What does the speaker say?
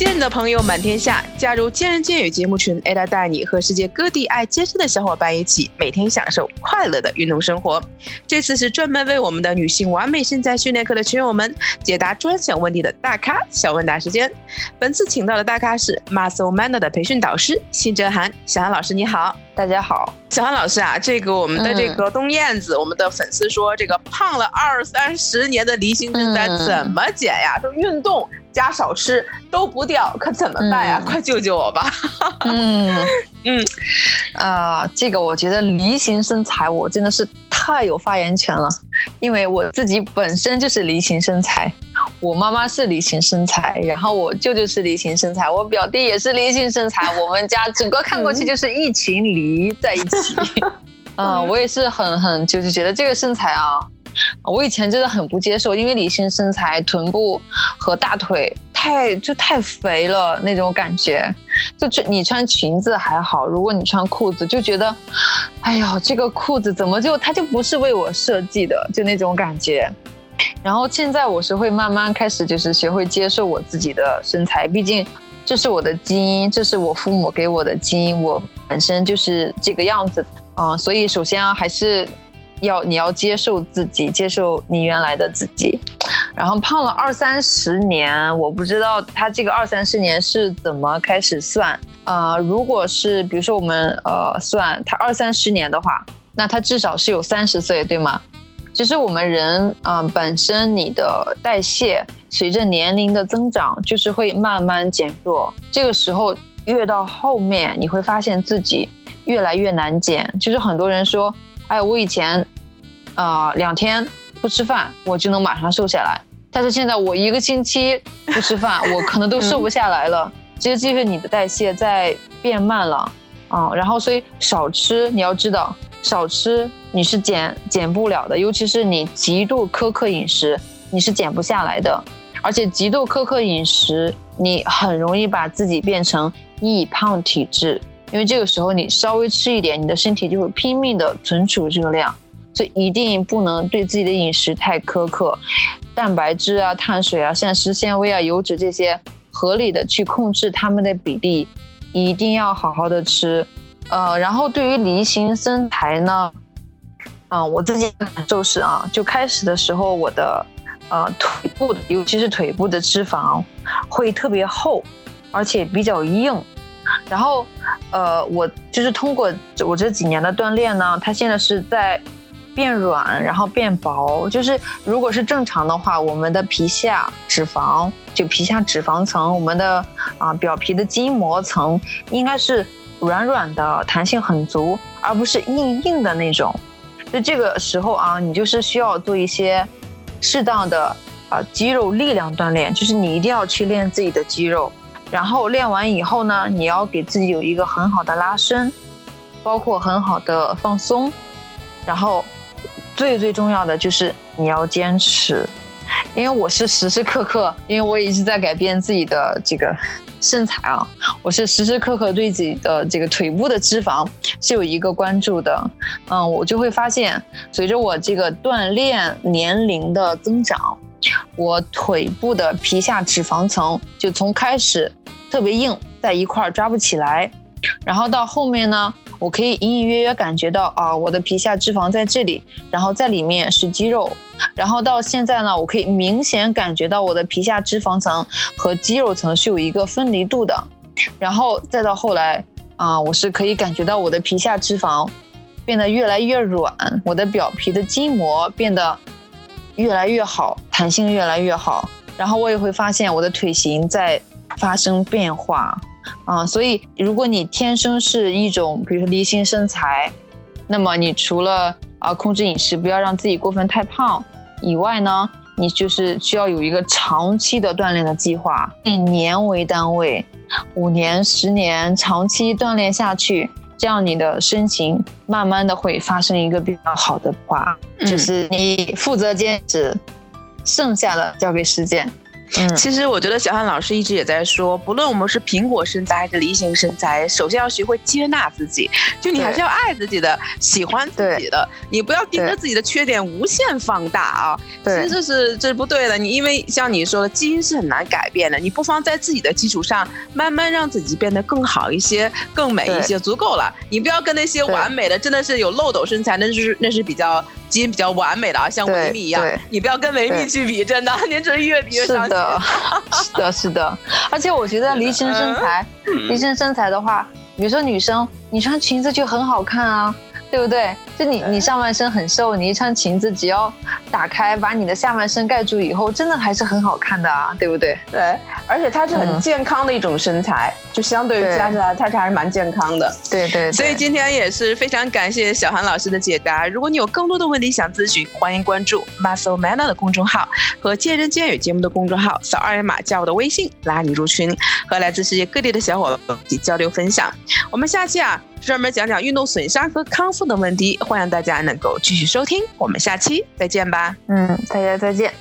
健的朋友满天下，加入健人健语节目群，Ada 带你和世界各地爱健身的小伙伴一起，每天享受快乐的运动生活。这次是专门为我们的女性完美身材训练课的群友们解答专项问题的大咖小问答时间。本次请到的大咖是 Muscle Manner 的培训导师辛哲涵，小涵老师你好。大家好，小韩老师啊，这个我们的这个冬燕子，我们的粉丝说，这个胖了二三十年的离心身材怎么减呀？说运动加少吃都不掉，可怎么办呀？快救救我吧！嗯 嗯啊，这个我觉得梨形身材我真的是太有发言权了，因为我自己本身就是梨形身材。我妈妈是梨形身材，然后我舅舅是梨形身材，我表弟也是梨形身材，我们家整个看过去 就是一群梨在一起。嗯，我也是很很就是觉得这个身材啊，我以前真的很不接受，因为梨形身材臀部和大腿太就太肥了那种感觉，就穿你穿裙子还好，如果你穿裤子就觉得，哎呦这个裤子怎么就它就不是为我设计的，就那种感觉。然后现在我是会慢慢开始，就是学会接受我自己的身材，毕竟这是我的基因，这是我父母给我的基因，我本身就是这个样子啊。所以首先还是要你要接受自己，接受你原来的自己。然后胖了二三十年，我不知道他这个二三十年是怎么开始算啊？如果是比如说我们呃算他二三十年的话，那他至少是有三十岁，对吗？其实我们人啊，本身你的代谢随着年龄的增长，就是会慢慢减弱。这个时候越到后面，你会发现自己越来越难减。就是很多人说，哎，我以前啊两天不吃饭，我就能马上瘦下来。但是现在我一个星期不吃饭，我可能都瘦不下来了。其实就是你的代谢在变慢了啊。然后所以少吃，你要知道。少吃你是减减不了的，尤其是你极度苛刻饮食，你是减不下来的。而且极度苛刻饮食，你很容易把自己变成易胖体质，因为这个时候你稍微吃一点，你的身体就会拼命的存储热量。所以一定不能对自己的饮食太苛刻，蛋白质啊、碳水啊、膳食纤维啊、油脂这些，合理的去控制它们的比例，一定要好好的吃。呃，然后对于梨形身材呢，嗯，我自己的感受是啊，就开始的时候，我的呃腿部，尤其是腿部的脂肪会特别厚，而且比较硬。然后，呃，我就是通过我这几年的锻炼呢，它现在是在变软，然后变薄。就是如果是正常的话，我们的皮下脂肪，就皮下脂肪层，我们的啊表皮的筋膜层应该是。软软的，弹性很足，而不是硬硬的那种。就这个时候啊，你就是需要做一些适当的啊肌肉力量锻炼，就是你一定要去练自己的肌肉。然后练完以后呢，你要给自己有一个很好的拉伸，包括很好的放松。然后最最重要的就是你要坚持，因为我是时时刻刻，因为我一直在改变自己的这个。身材啊，我是时时刻刻对自己的这个腿部的脂肪是有一个关注的，嗯，我就会发现，随着我这个锻炼年龄的增长，我腿部的皮下脂肪层就从开始特别硬，在一块儿抓不起来，然后到后面呢。我可以隐隐约约感觉到啊，我的皮下脂肪在这里，然后在里面是肌肉，然后到现在呢，我可以明显感觉到我的皮下脂肪层和肌肉层是有一个分离度的，然后再到后来啊，我是可以感觉到我的皮下脂肪变得越来越软，我的表皮的筋膜变得越来越好，弹性越来越好，然后我也会发现我的腿型在发生变化。啊，所以如果你天生是一种，比如说梨形身材，那么你除了啊控制饮食，不要让自己过分太胖以外呢，你就是需要有一个长期的锻炼的计划，以年为单位，五年、十年，长期锻炼下去，这样你的身形慢慢的会发生一个比较好的化，就是你负责坚持，剩下的交给时间。嗯，其实我觉得小汉老师一直也在说，不论我们是苹果身材还是梨形身材，首先要学会接纳自己，就你还是要爱自己的，喜欢自己的，你不要盯着自己的缺点无限放大啊。其实这是这是不对的，你因为像你说的，基因是很难改变的，你不妨在自己的基础上慢慢让自己变得更好一些、更美一些，足够了。你不要跟那些完美的，真的是有漏斗身材，那是那是比较。基因比较完美的啊，像维密一样，你不要跟维密去比，真的，您这越比越伤心。是的，是的，是的。而且我觉得梨形身材，梨形身材的话，比如说女生，你穿裙子就很好看啊。对不对？就你，你上半身很瘦，你一穿裙子，只要打开，把你的下半身盖住以后，真的还是很好看的啊，对不对？对，而且它是很健康的一种身材，就相对于其他身材，它是还是蛮健康的。对对。所以今天也是非常感谢小韩老师的解答。如果你有更多的问题想咨询，欢迎关注 Muscle Man 的公众号和健人健语节目的公众号，扫二维码加我的微信，拉你入群，和来自世界各地的小伙伴一起交流分享。我们下期啊。专门讲讲运动损伤和康复的问题，欢迎大家能够继续收听，我们下期再见嗯，大家再见。